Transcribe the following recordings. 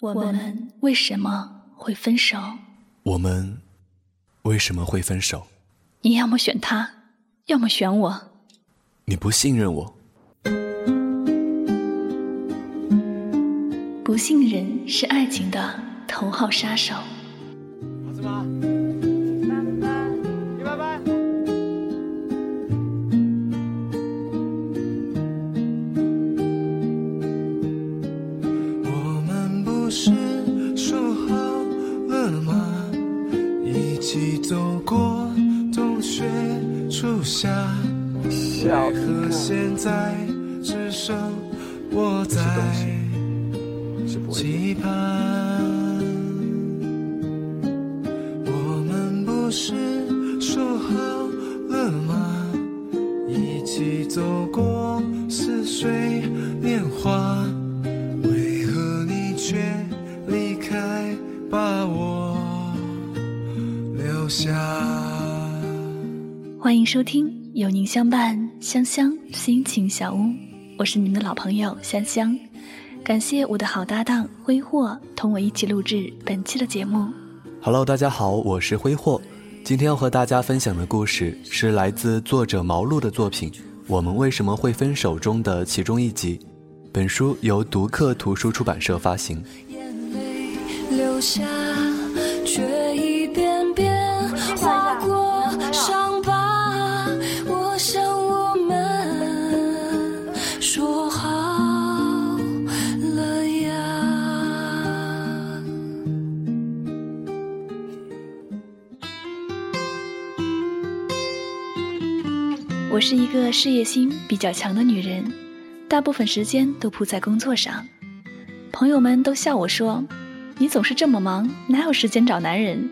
我们为什么会分手？我们为什么会分手？你要么选他，要么选我。你不信任我。不信任是爱情的头号杀手。现在只剩我在期盼？我们不是说好了吗？一起走过似水年华。为何你却离开，把我留下？欢迎收听有您相伴，香香心情小屋，我是你们的老朋友香香。感谢我的好搭档挥霍同我一起录制本期的节目。Hello，大家好，我是挥霍。今天要和大家分享的故事是来自作者毛路的作品《我们为什么会分手》中的其中一集。本书由读客图书出版社发行。眼泪流下，却是一个事业心比较强的女人，大部分时间都扑在工作上。朋友们都笑我说：“你总是这么忙，哪有时间找男人？”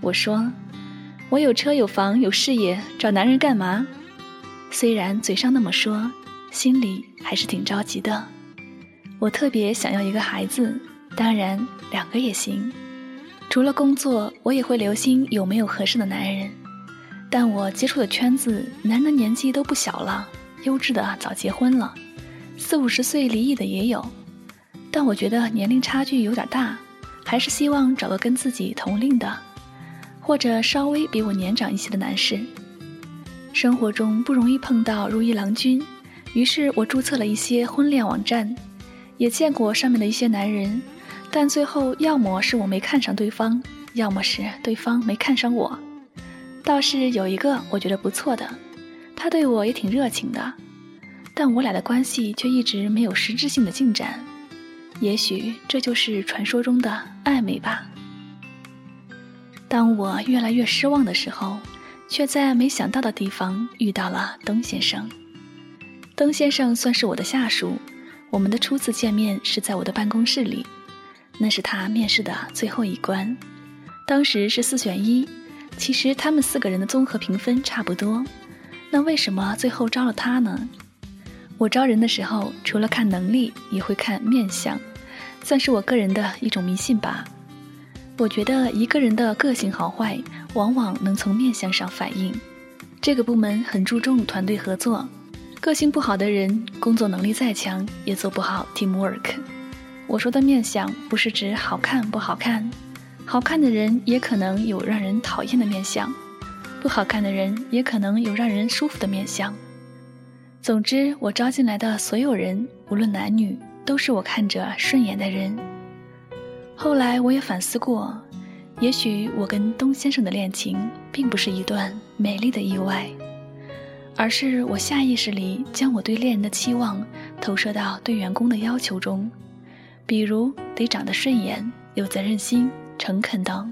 我说：“我有车有房有事业，找男人干嘛？”虽然嘴上那么说，心里还是挺着急的。我特别想要一个孩子，当然两个也行。除了工作，我也会留心有没有合适的男人。但我接触的圈子，男的年纪都不小了，优质的早结婚了，四五十岁离异的也有。但我觉得年龄差距有点大，还是希望找个跟自己同龄的，或者稍微比我年长一些的男士。生活中不容易碰到如意郎君，于是我注册了一些婚恋网站，也见过上面的一些男人，但最后要么是我没看上对方，要么是对方没看上我。倒是有一个我觉得不错的，他对我也挺热情的，但我俩的关系却一直没有实质性的进展。也许这就是传说中的暧昧吧。当我越来越失望的时候，却在没想到的地方遇到了东先生。东先生算是我的下属，我们的初次见面是在我的办公室里，那是他面试的最后一关，当时是四选一。其实他们四个人的综合评分差不多，那为什么最后招了他呢？我招人的时候，除了看能力，也会看面相，算是我个人的一种迷信吧。我觉得一个人的个性好坏，往往能从面相上反映。这个部门很注重团队合作，个性不好的人，工作能力再强，也做不好 teamwork。我说的面相，不是指好看不好看。好看的人也可能有让人讨厌的面相，不好看的人也可能有让人舒服的面相。总之，我招进来的所有人，无论男女，都是我看着顺眼的人。后来我也反思过，也许我跟东先生的恋情并不是一段美丽的意外，而是我下意识里将我对恋人的期望投射到对员工的要求中，比如得长得顺眼、有责任心。诚恳等，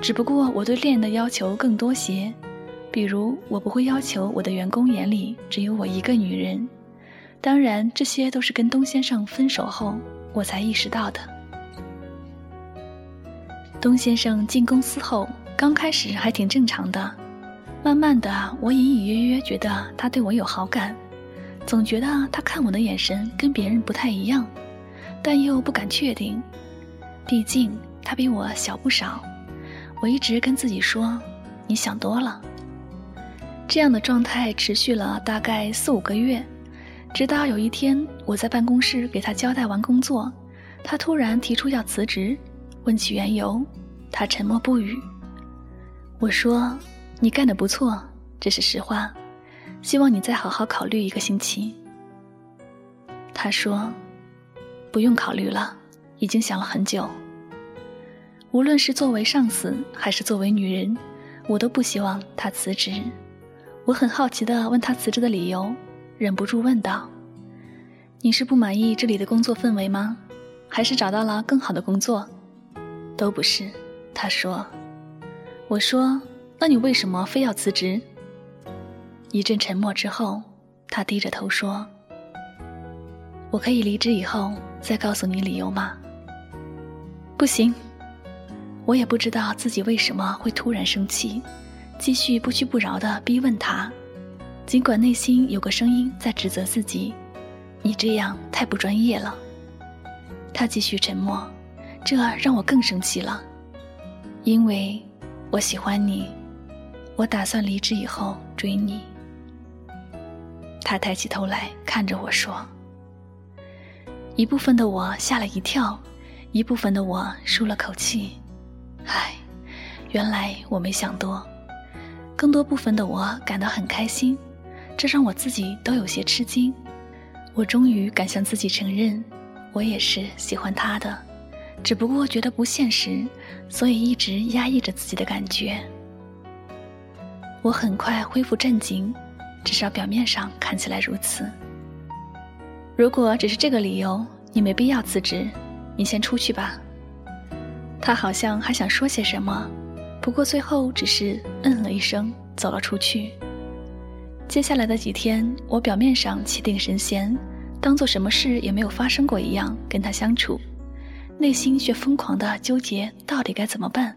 只不过我对恋人的要求更多些，比如我不会要求我的员工眼里只有我一个女人。当然，这些都是跟东先生分手后我才意识到的。东先生进公司后，刚开始还挺正常的，慢慢的，我隐隐约约觉得他对我有好感，总觉得他看我的眼神跟别人不太一样，但又不敢确定，毕竟。他比我小不少，我一直跟自己说：“你想多了。”这样的状态持续了大概四五个月，直到有一天我在办公室给他交代完工作，他突然提出要辞职，问起缘由，他沉默不语。我说：“你干得不错，这是实话，希望你再好好考虑一个星期。”他说：“不用考虑了，已经想了很久。无论是作为上司还是作为女人，我都不希望他辞职。”我很好奇地问他辞职的理由，忍不住问道：“你是不满意这里的工作氛围吗？还是找到了更好的工作？”“都不是。”他说。我说：“那你为什么非要辞职？”一阵沉默之后，他低着头说：“我可以离职以后再告诉你理由吗？”“不行。”我也不知道自己为什么会突然生气。继续不屈不挠地逼问他，尽管内心有个声音在指责自己：“你这样太不专业了。”他继续沉默，这让我更生气了，因为我喜欢你，我打算离职以后追你。他抬起头来看着我说：“一部分的我吓了一跳，一部分的我舒了口气。唉，原来我没想多。”更多部分的我感到很开心，这让我自己都有些吃惊。我终于敢向自己承认，我也是喜欢他的，只不过觉得不现实，所以一直压抑着自己的感觉。我很快恢复镇静，至少表面上看起来如此。如果只是这个理由，你没必要辞职，你先出去吧。他好像还想说些什么。不过最后只是嗯了一声，走了出去。接下来的几天，我表面上气定神闲，当做什么事也没有发生过一样跟他相处，内心却疯狂的纠结到底该怎么办。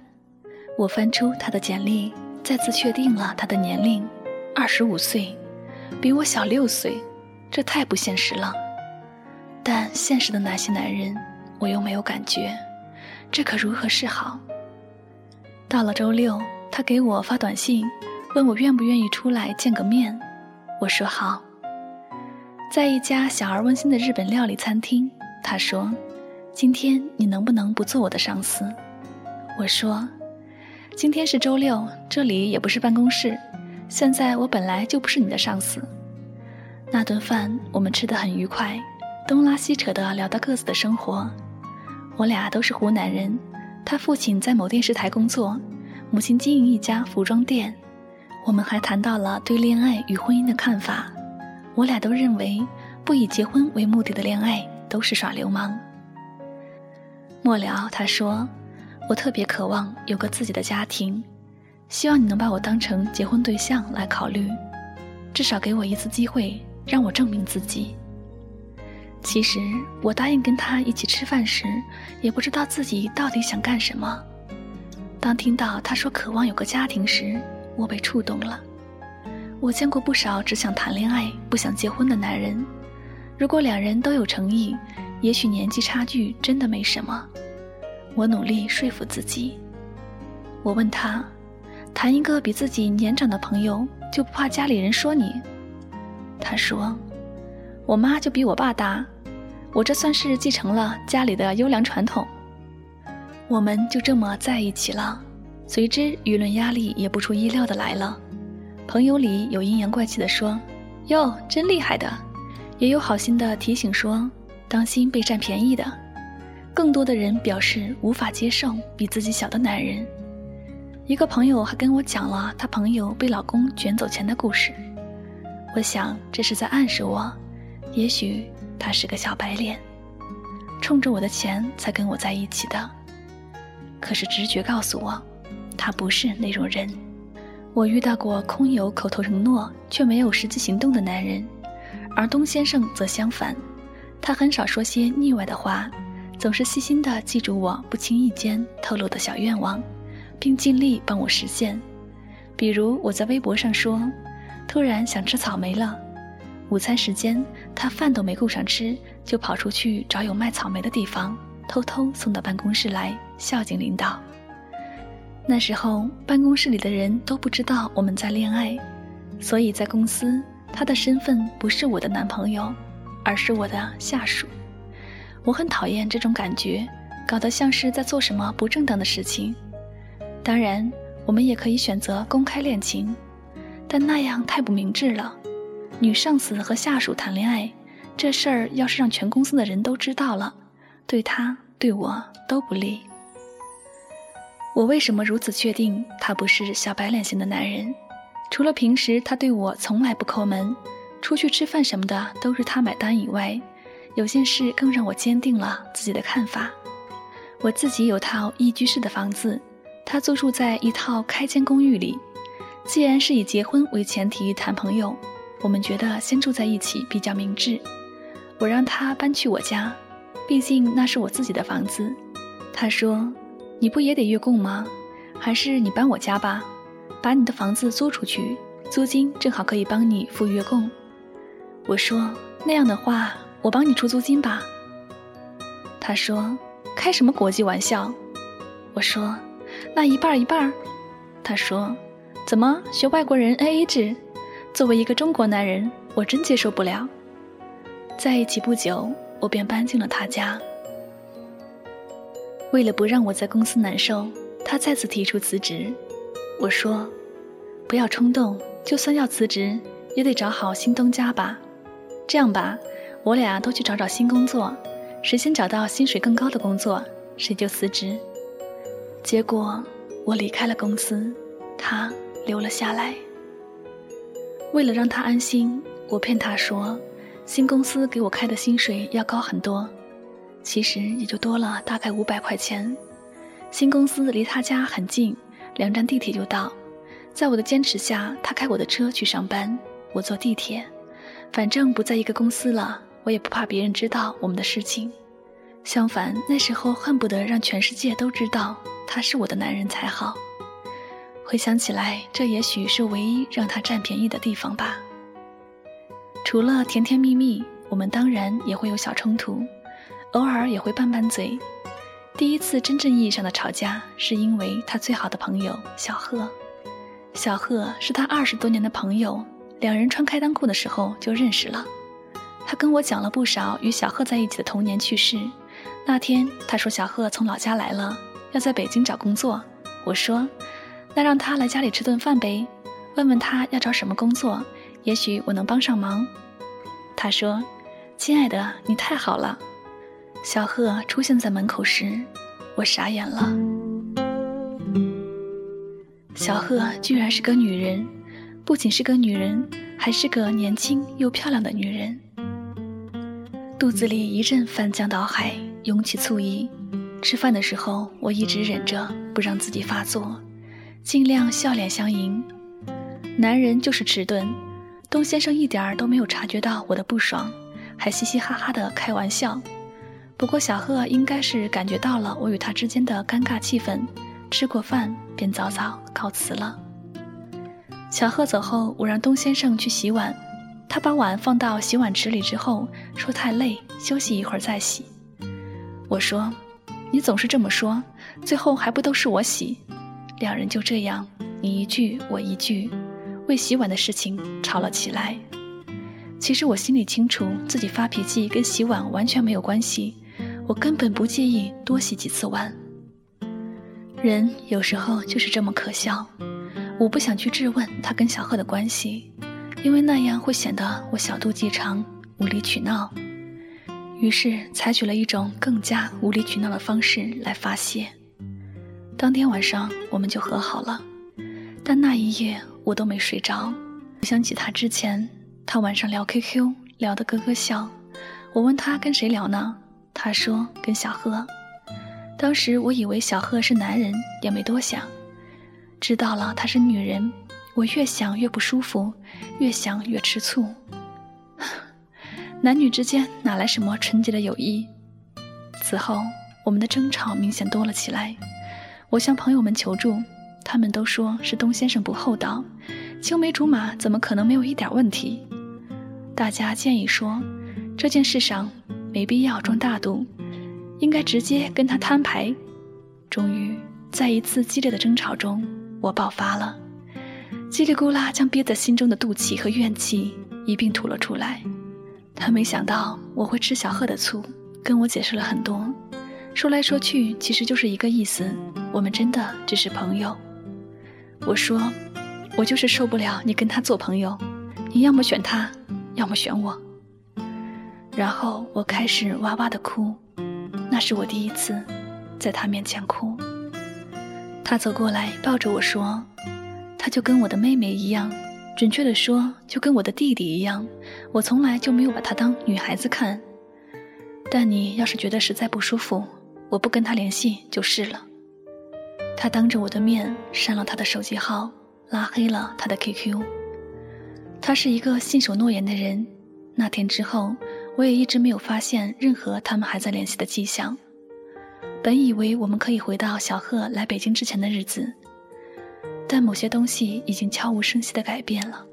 我翻出他的简历，再次确定了他的年龄，二十五岁，比我小六岁，这太不现实了。但现实的那些男人，我又没有感觉，这可如何是好？到了周六，他给我发短信，问我愿不愿意出来见个面。我说好。在一家小而温馨的日本料理餐厅，他说：“今天你能不能不做我的上司？”我说：“今天是周六，这里也不是办公室。现在我本来就不是你的上司。”那顿饭我们吃得很愉快，东拉西扯的聊到各自的生活。我俩都是湖南人。他父亲在某电视台工作，母亲经营一家服装店。我们还谈到了对恋爱与婚姻的看法。我俩都认为，不以结婚为目的的恋爱都是耍流氓。末了，他说：“我特别渴望有个自己的家庭，希望你能把我当成结婚对象来考虑，至少给我一次机会，让我证明自己。”其实我答应跟他一起吃饭时，也不知道自己到底想干什么。当听到他说渴望有个家庭时，我被触动了。我见过不少只想谈恋爱不想结婚的男人，如果两人都有诚意，也许年纪差距真的没什么。我努力说服自己。我问他，谈一个比自己年长的朋友就不怕家里人说你？他说。我妈就比我爸大，我这算是继承了家里的优良传统。我们就这么在一起了，随之舆论压力也不出意料的来了。朋友里有阴阳怪气的说：“哟，真厉害的。”也有好心的提醒说：“当心被占便宜的。”更多的人表示无法接受比自己小的男人。一个朋友还跟我讲了她朋友被老公卷走钱的故事。我想这是在暗示我。也许他是个小白脸，冲着我的钱才跟我在一起的。可是直觉告诉我，他不是那种人。我遇到过空有口头承诺却没有实际行动的男人，而东先生则相反，他很少说些腻歪的话，总是细心地记住我不经意间透露的小愿望，并尽力帮我实现。比如我在微博上说，突然想吃草莓了。午餐时间，他饭都没顾上吃，就跑出去找有卖草莓的地方，偷偷送到办公室来孝敬领导。那时候，办公室里的人都不知道我们在恋爱，所以在公司，他的身份不是我的男朋友，而是我的下属。我很讨厌这种感觉，搞得像是在做什么不正当的事情。当然，我们也可以选择公开恋情，但那样太不明智了。女上司和下属谈恋爱，这事儿要是让全公司的人都知道了，对他对我都不利。我为什么如此确定他不是小白脸型的男人？除了平时他对我从来不抠门，出去吃饭什么的都是他买单以外，有件事更让我坚定了自己的看法。我自己有套一居室的房子，他租住在一套开间公寓里。既然是以结婚为前提谈朋友，我们觉得先住在一起比较明智。我让他搬去我家，毕竟那是我自己的房子。他说。你不也得月供吗？还是你搬我家吧，把你的房子租出去，租金正好可以帮你付月供。我说那样的话，我帮你出租金吧。他说开什么国际玩笑？我说那一半一半。他说怎么学外国人 A A 制？作为一个中国男人，我真接受不了。在一起不久，我便搬进了他家。为了不让我在公司难受，他再次提出辞职。我说：“不要冲动，就算要辞职，也得找好新东家吧。这样吧，我俩都去找找新工作，谁先找到薪水更高的工作，谁就辞职。”结果我离开了公司，他留了下来。为了让他安心，我骗他说，新公司给我开的薪水要高很多。其实也就多了大概五百块钱。新公司离他家很近，两站地铁就到。在我的坚持下，他开我的车去上班，我坐地铁。反正不在一个公司了，我也不怕别人知道我们的事情。相反，那时候恨不得让全世界都知道他是我的男人才好。回想起来，这也许是唯一让他占便宜的地方吧。除了甜甜蜜蜜，我们当然也会有小冲突。偶尔也会拌拌嘴。第一次真正意义上的吵架，是因为他最好的朋友小贺。小贺是他二十多年的朋友，两人穿开裆裤的时候就认识了。他跟我讲了不少与小贺在一起的童年趣事。那天他说小贺从老家来了，要在北京找工作。我说，那让他来家里吃顿饭呗，问问他要找什么工作，也许我能帮上忙。他说：“亲爱的，你太好了。”小贺出现在门口时，我傻眼了。小贺居然是个女人，不仅是个女人，还是个年轻又漂亮的女人。肚子里一阵翻江倒海，涌起醋意。吃饭的时候，我一直忍着不让自己发作，尽量笑脸相迎。男人就是迟钝，东先生一点儿都没有察觉到我的不爽，还嘻嘻哈哈的开玩笑。不过小贺应该是感觉到了我与他之间的尴尬气氛，吃过饭便早早告辞了。小贺走后，我让东先生去洗碗，他把碗放到洗碗池里之后，说太累，休息一会儿再洗。我说：“你总是这么说，最后还不都是我洗？”两人就这样你一句我一句，为洗碗的事情吵了起来。其实我心里清楚，自己发脾气跟洗碗完全没有关系。我根本不介意多洗几次碗。人有时候就是这么可笑。我不想去质问他跟小贺的关系，因为那样会显得我小肚鸡肠、无理取闹。于是采取了一种更加无理取闹的方式来发泄。当天晚上我们就和好了，但那一夜我都没睡着。想起他之前，他晚上聊 QQ 聊得咯咯笑。我问他跟谁聊呢？他说：“跟小贺。”当时我以为小贺是男人，也没多想。知道了她是女人，我越想越不舒服，越想越吃醋。男女之间哪来什么纯洁的友谊？此后，我们的争吵明显多了起来。我向朋友们求助，他们都说是东先生不厚道，青梅竹马怎么可能没有一点问题？大家建议说，这件事上。没必要装大度，应该直接跟他摊牌。终于，在一次激烈的争吵中，我爆发了，叽里咕啦将憋在心中的怒气和怨气一并吐了出来。他没想到我会吃小贺的醋，跟我解释了很多，说来说去其实就是一个意思，我们真的只是朋友。我说，我就是受不了你跟他做朋友，你要么选他，要么选我。然后我开始哇哇的哭，那是我第一次在他面前哭。他走过来抱着我说：“他就跟我的妹妹一样，准确的说，就跟我的弟弟一样。我从来就没有把他当女孩子看。但你要是觉得实在不舒服，我不跟他联系就是了。”他当着我的面删了他的手机号，拉黑了他的 QQ。他是一个信守诺言的人。那天之后。我也一直没有发现任何他们还在联系的迹象。本以为我们可以回到小贺来北京之前的日子，但某些东西已经悄无声息地改变了，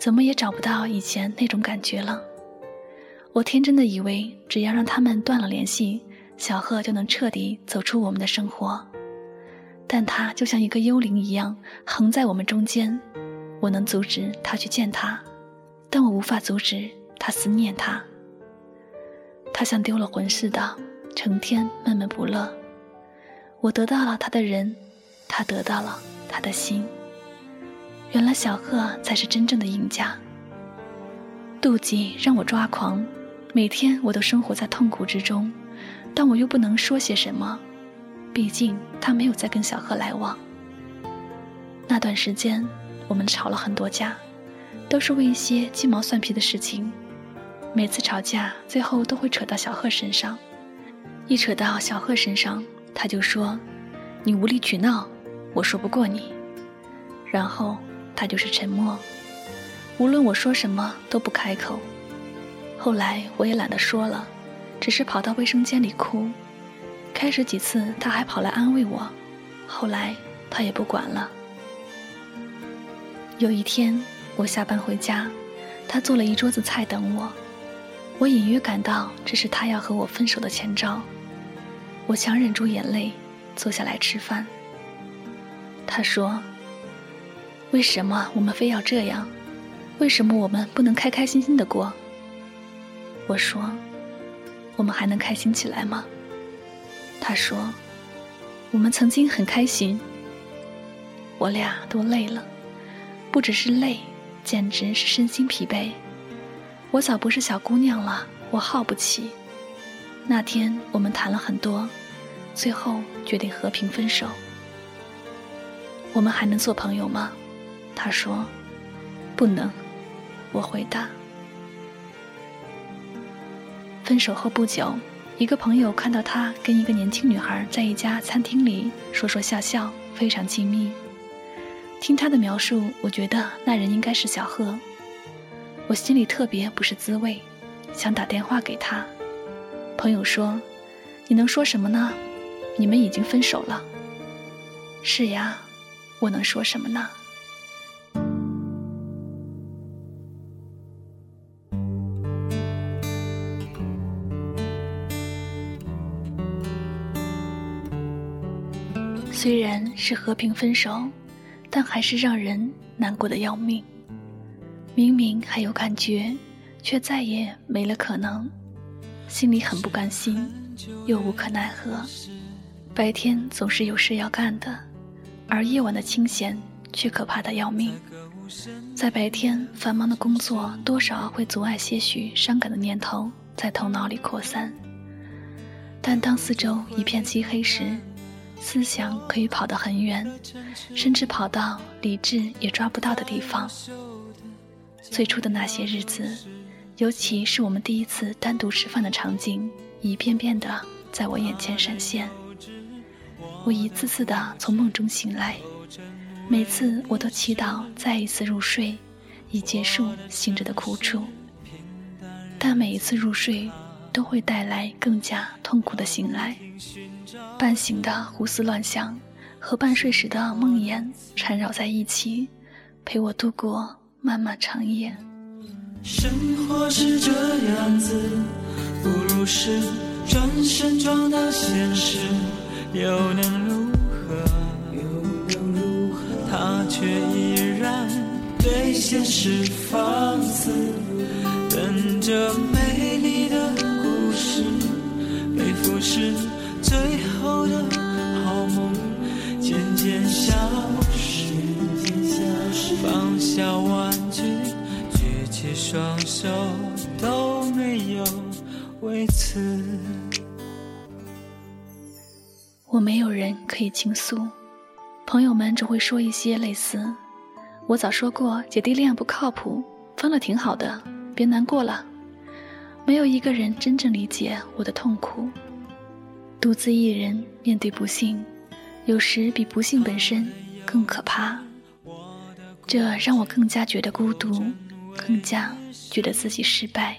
怎么也找不到以前那种感觉了。我天真的以为，只要让他们断了联系，小贺就能彻底走出我们的生活。但他就像一个幽灵一样，横在我们中间。我能阻止他去见他，但我无法阻止他思念他。他像丢了魂似的，成天闷闷不乐。我得到了他的人，他得到了他的心。原来小贺才是真正的赢家。妒忌让我抓狂，每天我都生活在痛苦之中，但我又不能说些什么，毕竟他没有再跟小贺来往。那段时间，我们吵了很多架，都是为一些鸡毛蒜皮的事情。每次吵架，最后都会扯到小贺身上。一扯到小贺身上，他就说：“你无理取闹，我说不过你。”然后他就是沉默，无论我说什么都不开口。后来我也懒得说了，只是跑到卫生间里哭。开始几次他还跑来安慰我，后来他也不管了。有一天我下班回家，他做了一桌子菜等我。我隐约感到这是他要和我分手的前兆，我强忍住眼泪，坐下来吃饭。他说：“为什么我们非要这样？为什么我们不能开开心心的过？”我说：“我们还能开心起来吗？”他说：“我们曾经很开心。”我俩都累了，不只是累，简直是身心疲惫。我早不是小姑娘了，我耗不起。那天我们谈了很多，最后决定和平分手。我们还能做朋友吗？他说：“不能。”我回答。分手后不久，一个朋友看到他跟一个年轻女孩在一家餐厅里说说笑笑，非常亲密。听他的描述，我觉得那人应该是小贺。我心里特别不是滋味，想打电话给他。朋友说：“你能说什么呢？你们已经分手了。”是呀，我能说什么呢？虽然是和平分手，但还是让人难过的要命。明明还有感觉，却再也没了可能，心里很不甘心，又无可奈何。白天总是有事要干的，而夜晚的清闲却可怕的要命。在白天繁忙的工作多少会阻碍些许伤感的念头在头脑里扩散，但当四周一片漆黑时，思想可以跑得很远，甚至跑到理智也抓不到的地方。最初的那些日子，尤其是我们第一次单独吃饭的场景，一遍遍的在我眼前闪现。我一次次的从梦中醒来，每次我都祈祷再一次入睡，以结束醒着的苦楚。但每一次入睡，都会带来更加痛苦的醒来。半醒的胡思乱想，和半睡时的梦魇缠绕在一起，陪我度过。漫漫长夜，生活是这样子，不如是转身撞到现实，又能如何？又能如何？他却依然对现实放肆，等着美丽的是最后的好梦，渐渐消失。放下玩具，举起双手，都没有为此。我没有人可以倾诉，朋友们只会说一些类似：“我早说过姐弟恋不靠谱，分了挺好的，别难过了。”没有一个人真正理解我的痛苦。独自一人面对不幸，有时比不幸本身更可怕。这让我更加觉得孤独，更加觉得自己失败。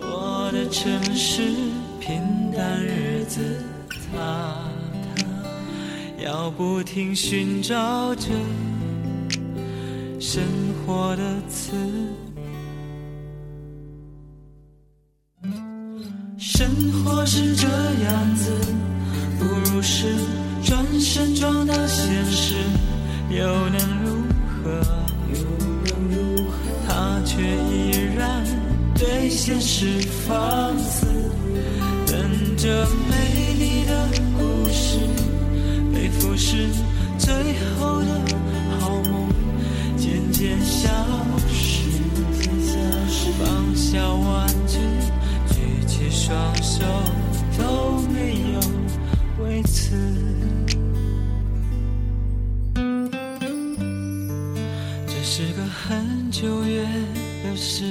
我的城市平淡日子，要不停寻找着生活的词。生活是这样子，不如是转身撞到现实，又能如何？他却依然对现实放肆，等着美丽的故事被腐蚀，最后的好梦渐渐消失，放下玩具。双手都没有为此。这是个很久远的事，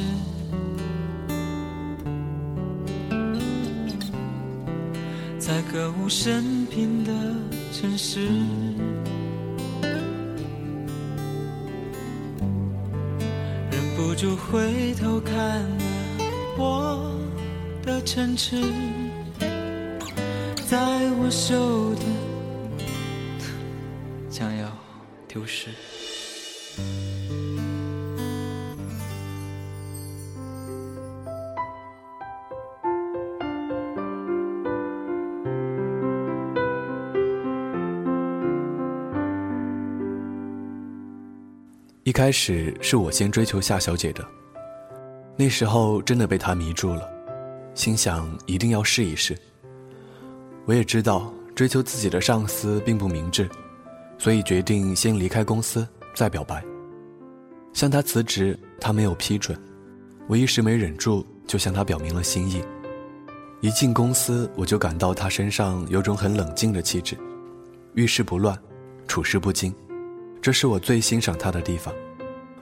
在歌舞升平的城市，忍不住回头看了我。的城池，在我手的将要丢失。一开始是我先追求夏小姐的，那时候真的被她迷住了。心想一定要试一试。我也知道追求自己的上司并不明智，所以决定先离开公司再表白。向他辞职，他没有批准，我一时没忍住，就向他表明了心意。一进公司，我就感到他身上有种很冷静的气质，遇事不乱，处事不惊，这是我最欣赏他的地方。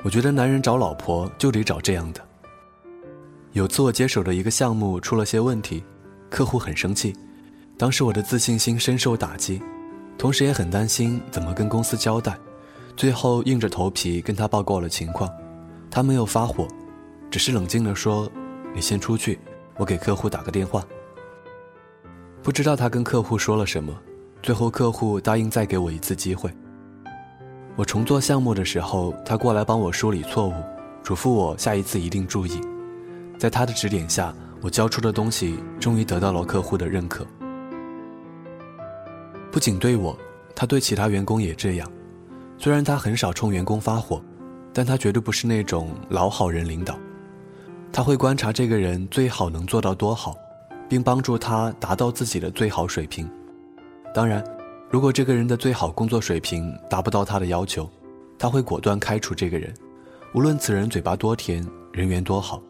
我觉得男人找老婆就得找这样的。有次我接手的一个项目出了些问题，客户很生气，当时我的自信心深受打击，同时也很担心怎么跟公司交代，最后硬着头皮跟他报告了情况，他没有发火，只是冷静地说：“你先出去，我给客户打个电话。”不知道他跟客户说了什么，最后客户答应再给我一次机会。我重做项目的时候，他过来帮我梳理错误，嘱咐我下一次一定注意。在他的指点下，我交出的东西终于得到了客户的认可。不仅对我，他对其他员工也这样。虽然他很少冲员工发火，但他绝对不是那种老好人领导。他会观察这个人最好能做到多好，并帮助他达到自己的最好水平。当然，如果这个人的最好工作水平达不到他的要求，他会果断开除这个人，无论此人嘴巴多甜，人缘多好。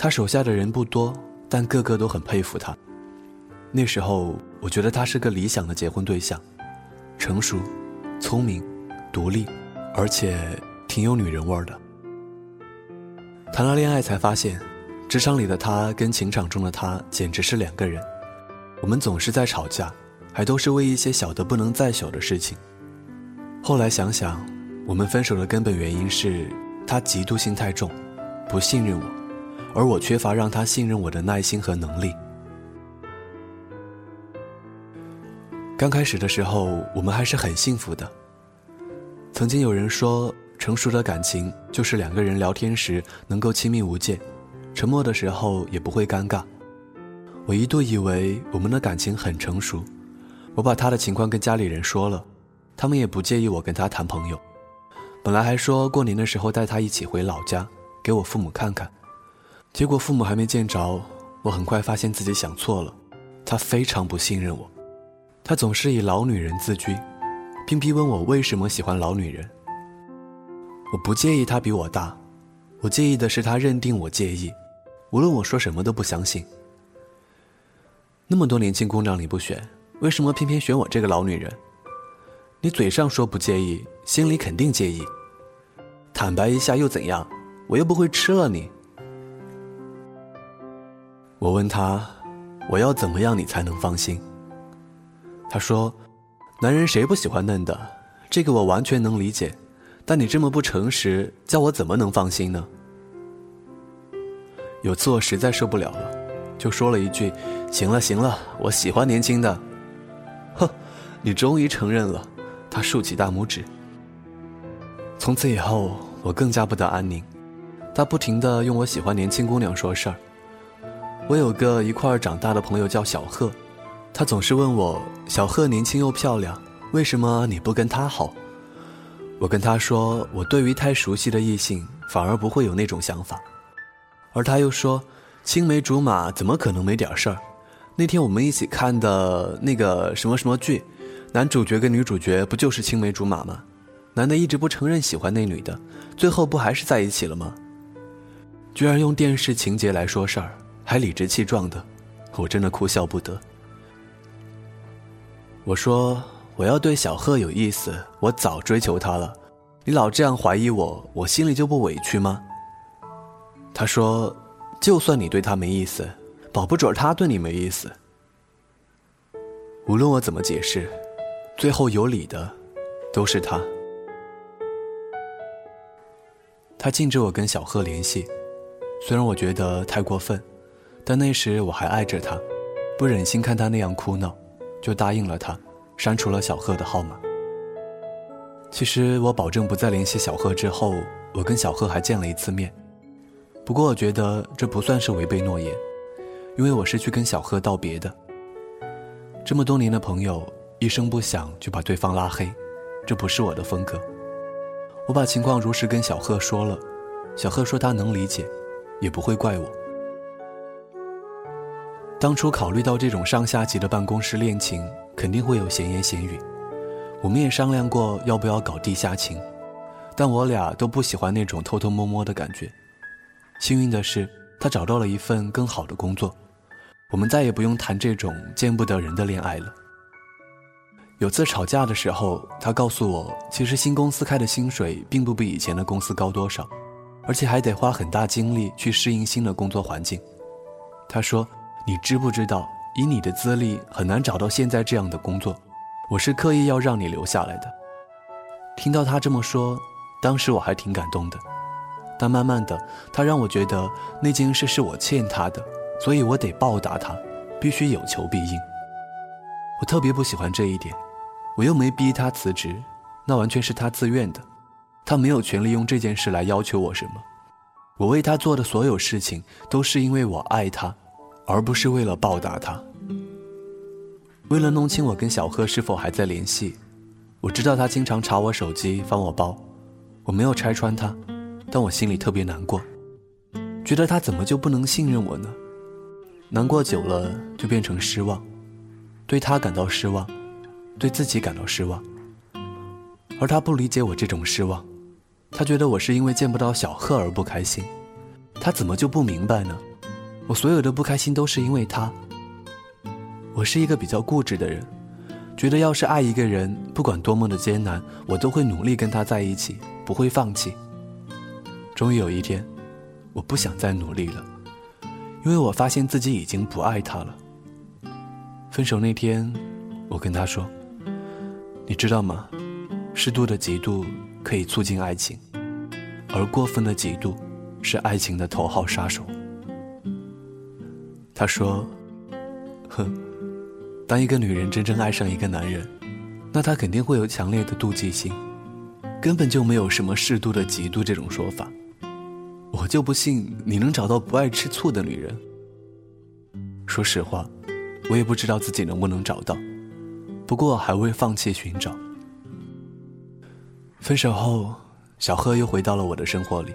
他手下的人不多，但个个都很佩服他。那时候，我觉得他是个理想的结婚对象，成熟、聪明、独立，而且挺有女人味的。谈了恋爱才发现，职场里的他跟情场中的他简直是两个人。我们总是在吵架，还都是为一些小的不能再小的事情。后来想想，我们分手的根本原因是他嫉妒心太重，不信任我。而我缺乏让他信任我的耐心和能力。刚开始的时候，我们还是很幸福的。曾经有人说，成熟的感情就是两个人聊天时能够亲密无间，沉默的时候也不会尴尬。我一度以为我们的感情很成熟，我把他的情况跟家里人说了，他们也不介意我跟他谈朋友。本来还说过年的时候带他一起回老家，给我父母看看。结果父母还没见着，我很快发现自己想错了，他非常不信任我，他总是以老女人自居，并逼问我为什么喜欢老女人。我不介意他比我大，我介意的是他认定我介意，无论我说什么都不相信。那么多年轻姑娘你不选，为什么偏偏选我这个老女人？你嘴上说不介意，心里肯定介意。坦白一下又怎样？我又不会吃了你。我问他，我要怎么样你才能放心？他说，男人谁不喜欢嫩的？这个我完全能理解，但你这么不诚实，叫我怎么能放心呢？有次我实在受不了了。就说了一句：“行了行了，我喜欢年轻的。”哼，你终于承认了。他竖起大拇指。从此以后，我更加不得安宁。他不停的用我喜欢年轻姑娘说事儿。我有个一块儿长大的朋友叫小贺，他总是问我：“小贺年轻又漂亮，为什么你不跟他好？”我跟他说：“我对于太熟悉的异性，反而不会有那种想法。”而他又说。青梅竹马怎么可能没点事儿？那天我们一起看的那个什么什么剧，男主角跟女主角不就是青梅竹马吗？男的一直不承认喜欢那女的，最后不还是在一起了吗？居然用电视情节来说事儿，还理直气壮的，我真的哭笑不得。我说我要对小贺有意思，我早追求他了，你老这样怀疑我，我心里就不委屈吗？他说。就算你对他没意思，保不准他对你没意思。无论我怎么解释，最后有理的都是他。他禁止我跟小贺联系，虽然我觉得太过分，但那时我还爱着他，不忍心看他那样哭闹，就答应了他，删除了小贺的号码。其实我保证不再联系小贺之后，我跟小贺还见了一次面。不过我觉得这不算是违背诺言，因为我是去跟小贺道别的。这么多年的朋友，一声不响就把对方拉黑，这不是我的风格。我把情况如实跟小贺说了，小贺说他能理解，也不会怪我。当初考虑到这种上下级的办公室恋情肯定会有闲言闲语，我们也商量过要不要搞地下情，但我俩都不喜欢那种偷偷摸摸的感觉。幸运的是，他找到了一份更好的工作，我们再也不用谈这种见不得人的恋爱了。有次吵架的时候，他告诉我，其实新公司开的薪水并不比以前的公司高多少，而且还得花很大精力去适应新的工作环境。他说：“你知不知道，以你的资历很难找到现在这样的工作，我是刻意要让你留下来的。”听到他这么说，当时我还挺感动的。但慢慢的，他让我觉得那件事是我欠他的，所以我得报答他，必须有求必应。我特别不喜欢这一点，我又没逼他辞职，那完全是他自愿的，他没有权利用这件事来要求我什么。我为他做的所有事情，都是因为我爱他，而不是为了报答他。为了弄清我跟小贺是否还在联系，我知道他经常查我手机翻我包，我没有拆穿他。但我心里特别难过，觉得他怎么就不能信任我呢？难过久了就变成失望，对他感到失望，对自己感到失望。而他不理解我这种失望，他觉得我是因为见不到小贺而不开心。他怎么就不明白呢？我所有的不开心都是因为他。我是一个比较固执的人，觉得要是爱一个人，不管多么的艰难，我都会努力跟他在一起，不会放弃。终于有一天，我不想再努力了，因为我发现自己已经不爱他了。分手那天，我跟他说：“你知道吗？适度的嫉妒可以促进爱情，而过分的嫉妒是爱情的头号杀手。”他说：“哼，当一个女人真正爱上一个男人，那她肯定会有强烈的妒忌心，根本就没有什么适度的嫉妒这种说法。”我就不信你能找到不爱吃醋的女人。说实话，我也不知道自己能不能找到，不过还未放弃寻找。分手后，小贺又回到了我的生活里。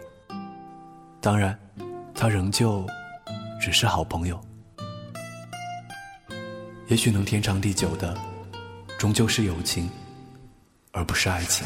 当然，他仍旧只是好朋友，也许能天长地久的，终究是友情，而不是爱情。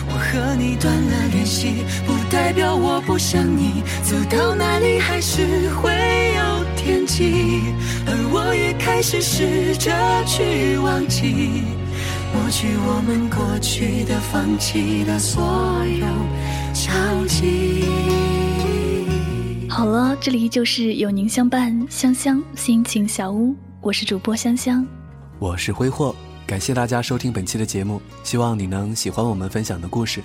我和你断了联系，不代表我不想你，走到哪里还是会有天气，而我也开始试着去忘记，抹去我们过去的、放弃的所有交集。好了，这里就是有您相伴，香香心情小屋，我是主播香香。我是挥霍，感谢大家收听本期的节目，希望你能喜欢我们分享的故事。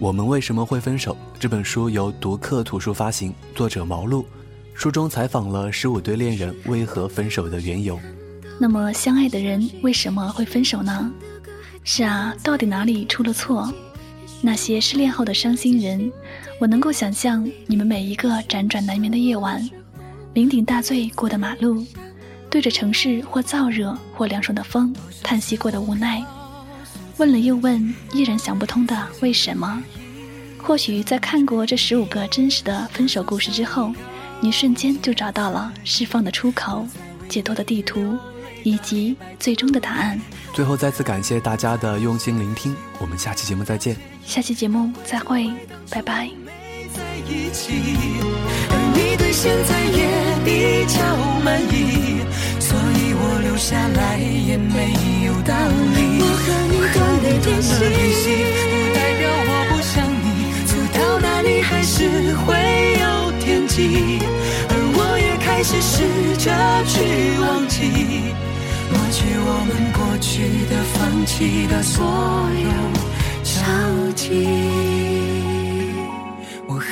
我们为什么会分手？这本书由读客图书发行，作者毛路。书中采访了十五对恋人为何分手的缘由。那么，相爱的人为什么会分手呢？是啊，到底哪里出了错？那些失恋后的伤心人，我能够想象你们每一个辗转难眠的夜晚，酩酊大醉过的马路，对着城市或燥热或凉爽的风叹息过的无奈。问了又问，依然想不通的为什么？或许在看过这十五个真实的分手故事之后，你瞬间就找到了释放的出口、解脱的地图，以及最终的答案。最后，再次感谢大家的用心聆听，我们下期节目再见。下期节目再会，拜拜。在一起，而你对现在也比较满意，所以我留下来也没有道理。我和你断了联系，不代表我不想你，走到哪里还是会有惦记，而我也开始试着去忘记，抹去我们过去的、放弃的所有交集。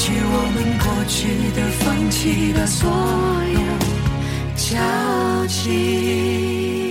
抹去我们过去的、放弃的所有交集。